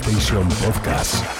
Station Podcast.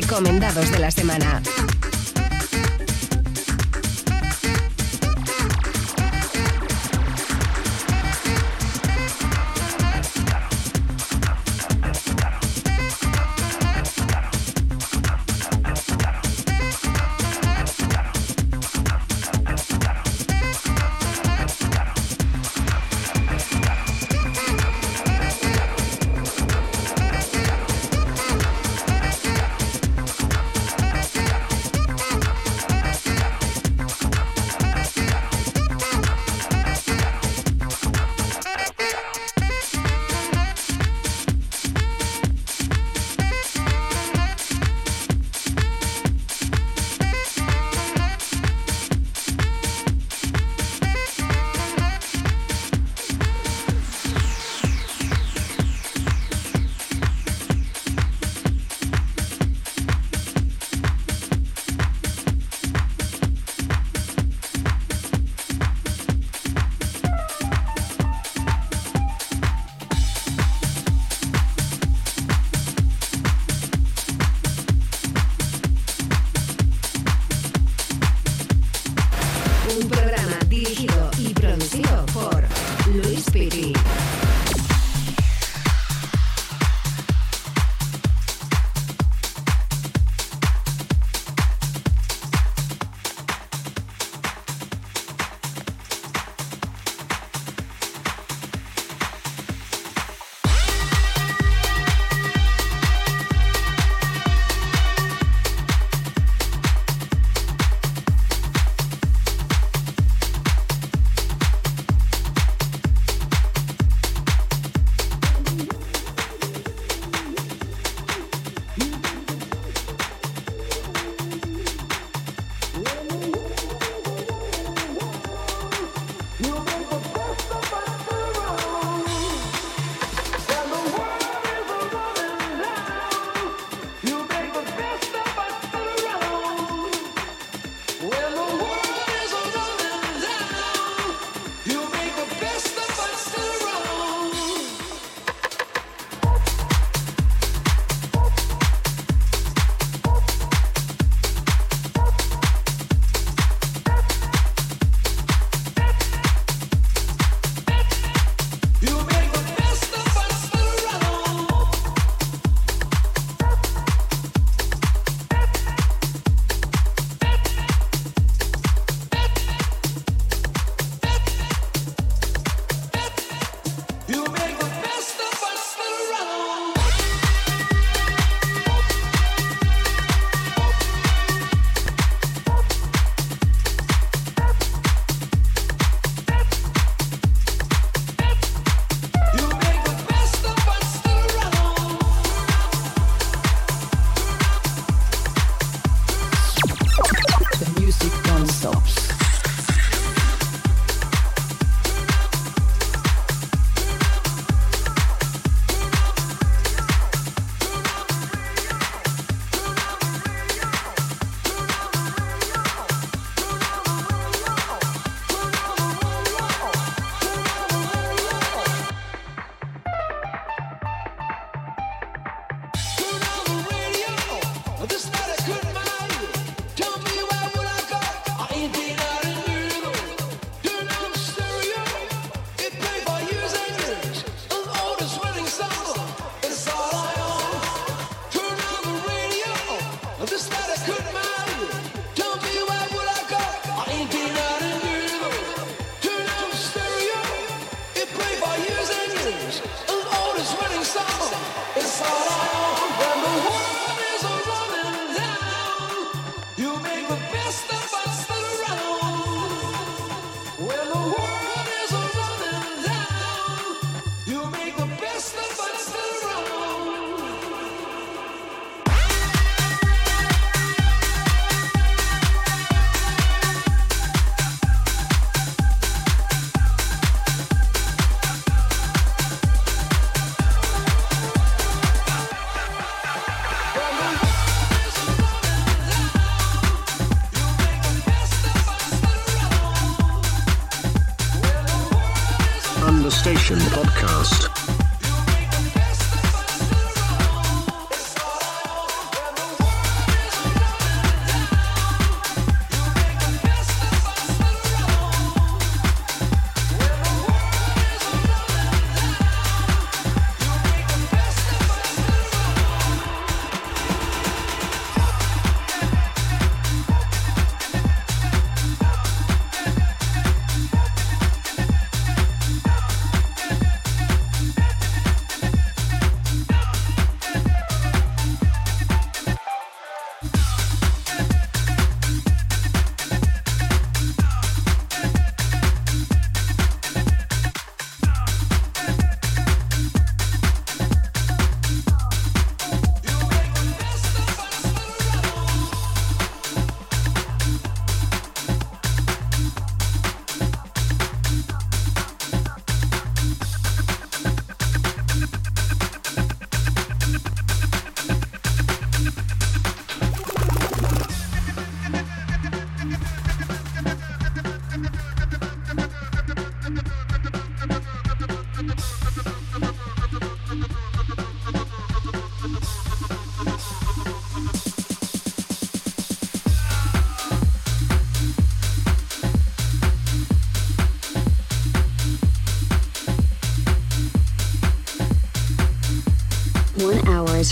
coming.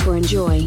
for enjoy.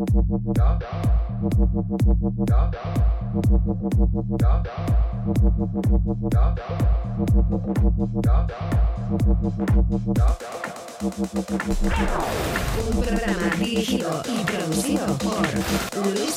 Un programa dirigido y producido por Luis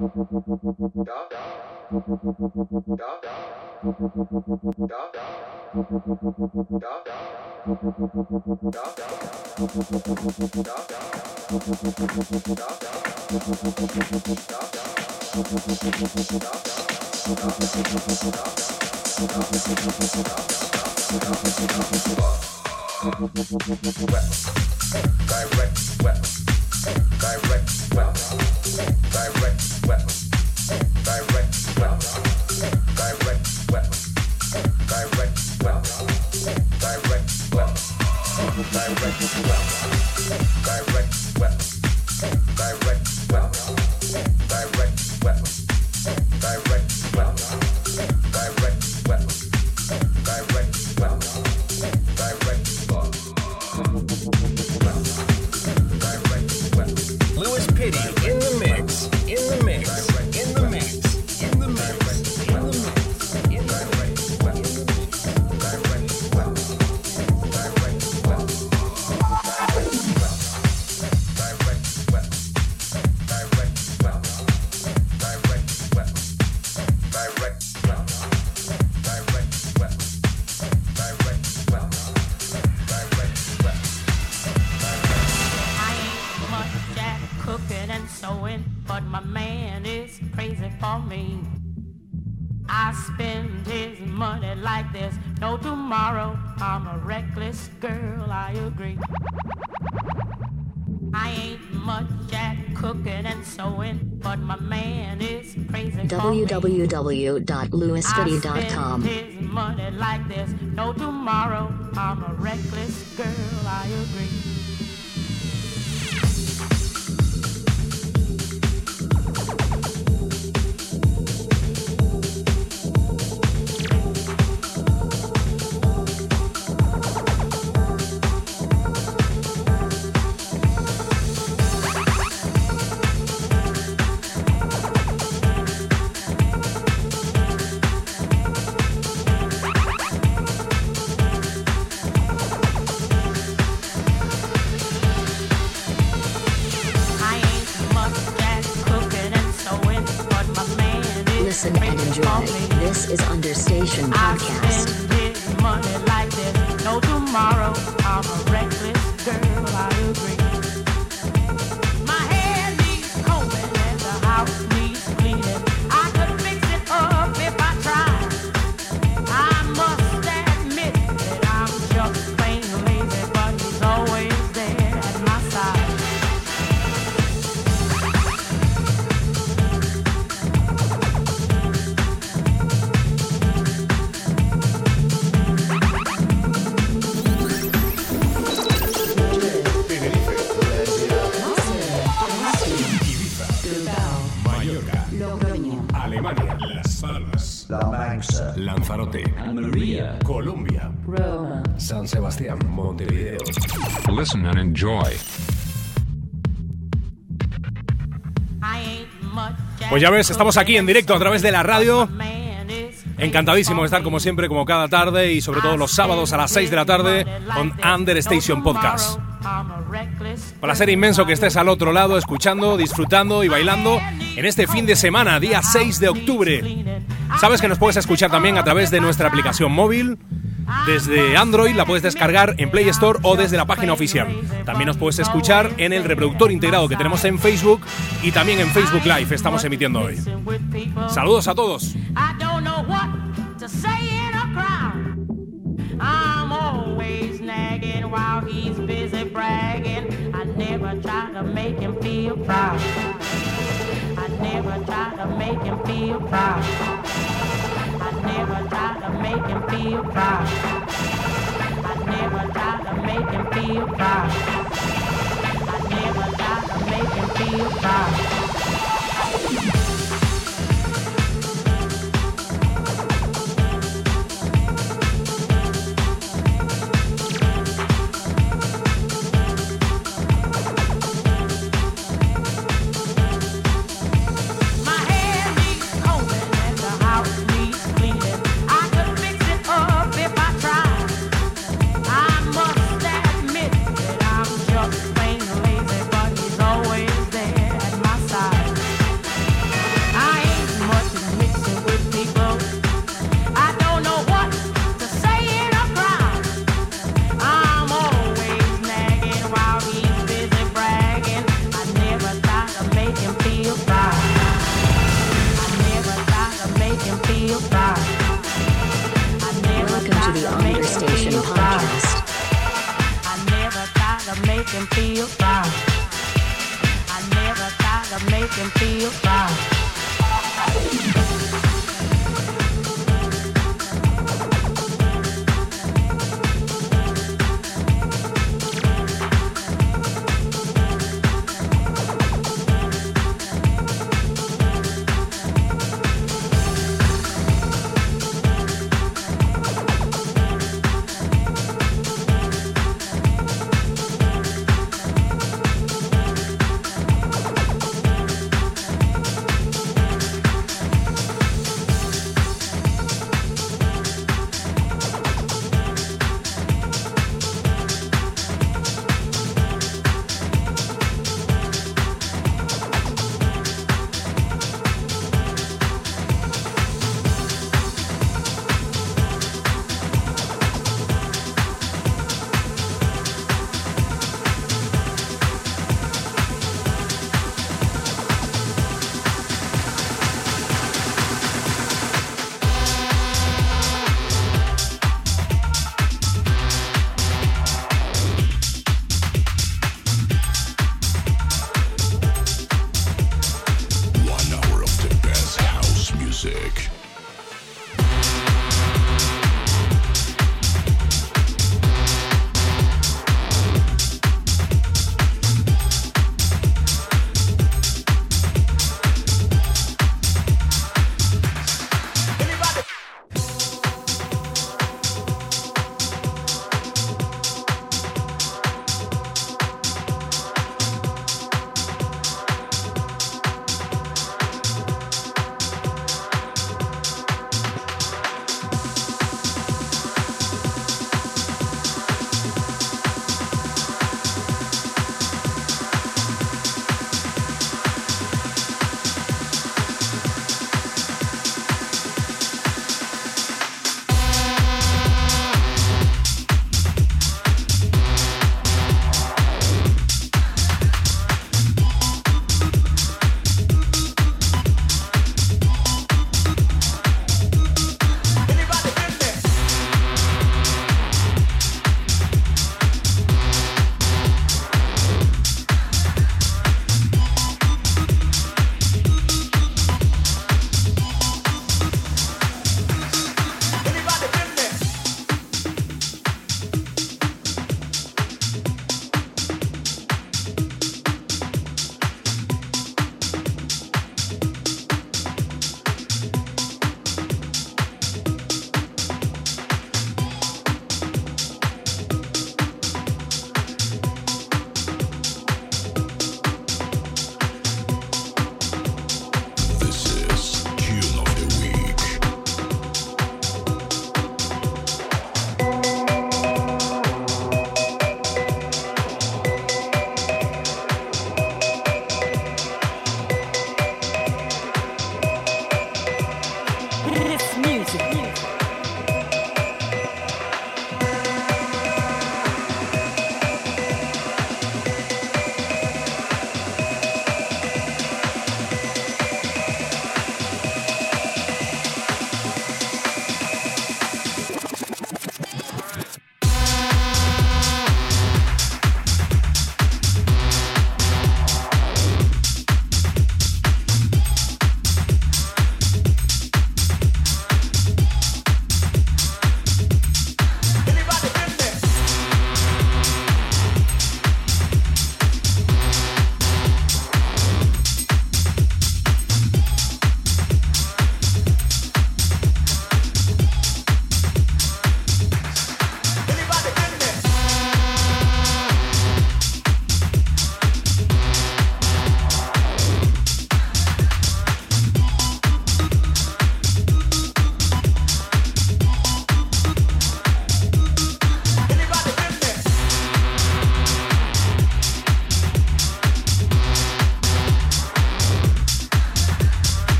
Direct, well direct well direct well direct www.lewisfitty.com. money like no tomorrow. I'm a reckless girl, I agree. Pues ya ves, estamos aquí en directo a través de la radio. Encantadísimo de estar como siempre, como cada tarde y sobre todo los sábados a las 6 de la tarde con Under Station Podcast. Placer inmenso que estés al otro lado escuchando, disfrutando y bailando en este fin de semana, día 6 de octubre. Sabes que nos puedes escuchar también a través de nuestra aplicación móvil desde ah, Android la puedes descargar en Play Store o desde la página oficial. También nos puedes escuchar en el reproductor integrado que tenemos en Facebook y también en Facebook Live estamos emitiendo hoy. Saludos a todos. I never try to make him feel proud. I never try to make him feel proud. I never try to make him feel proud.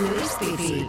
Luis Piti.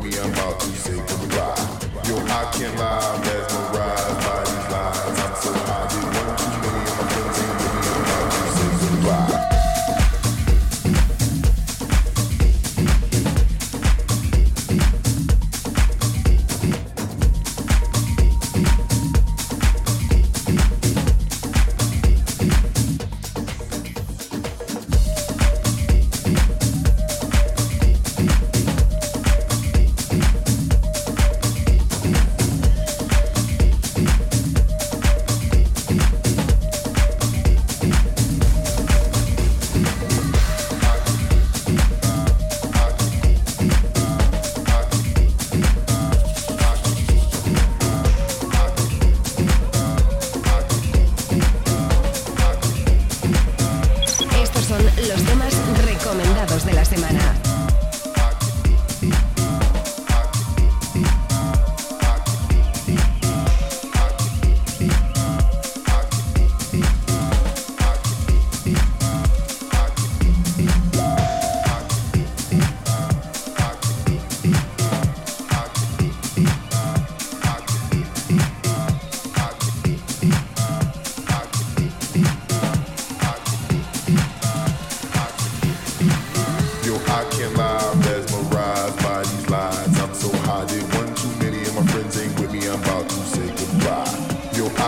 me.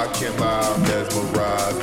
I can lie, mesmerized.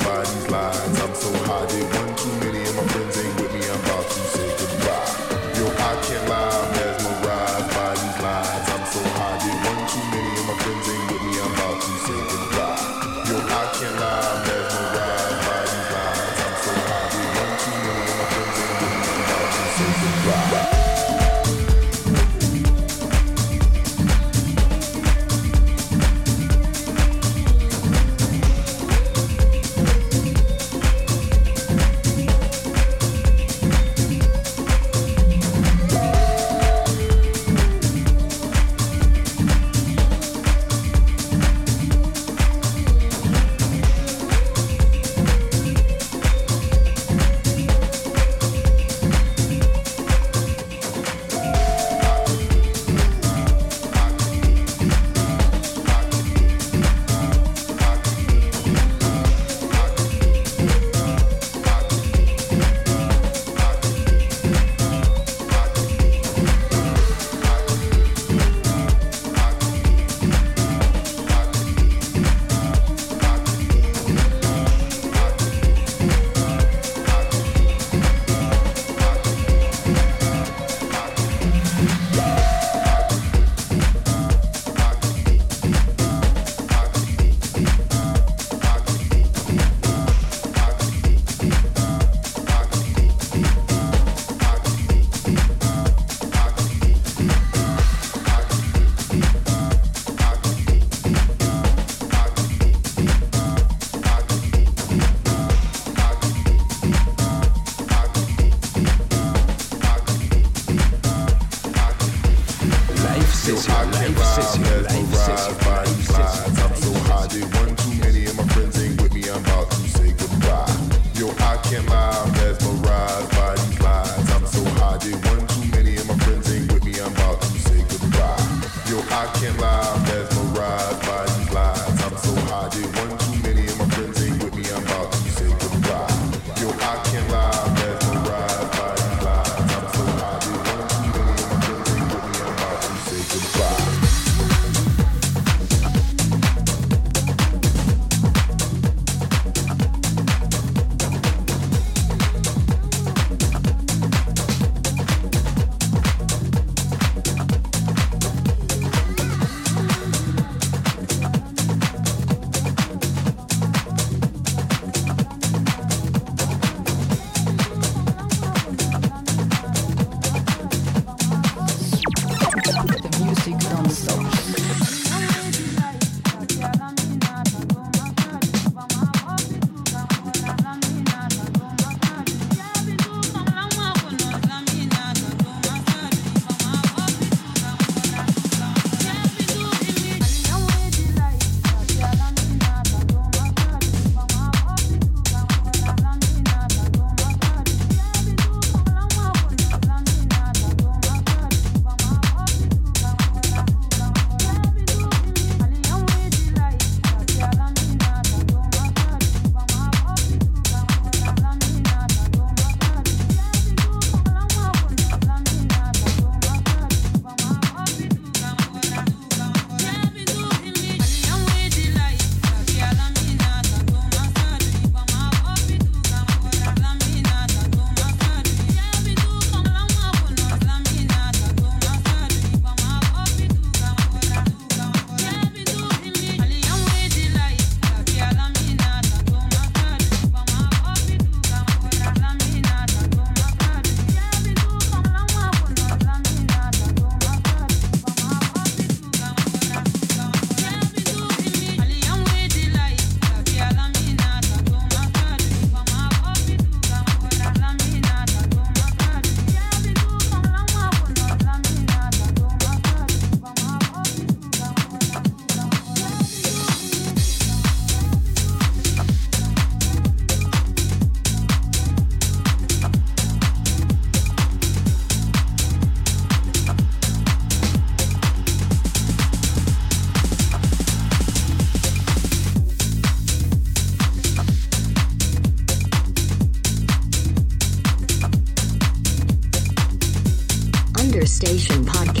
Station Podcast.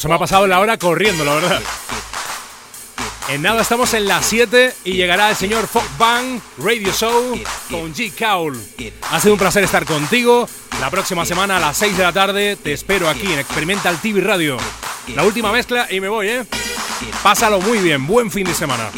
se me ha pasado la hora corriendo, la verdad. En nada estamos en las 7 y llegará el señor Fog Radio Show con G. Cowl. Ha sido un placer estar contigo. La próxima semana a las 6 de la tarde te espero aquí en Experimental TV Radio. La última mezcla y me voy, ¿eh? Pásalo muy bien. Buen fin de semana.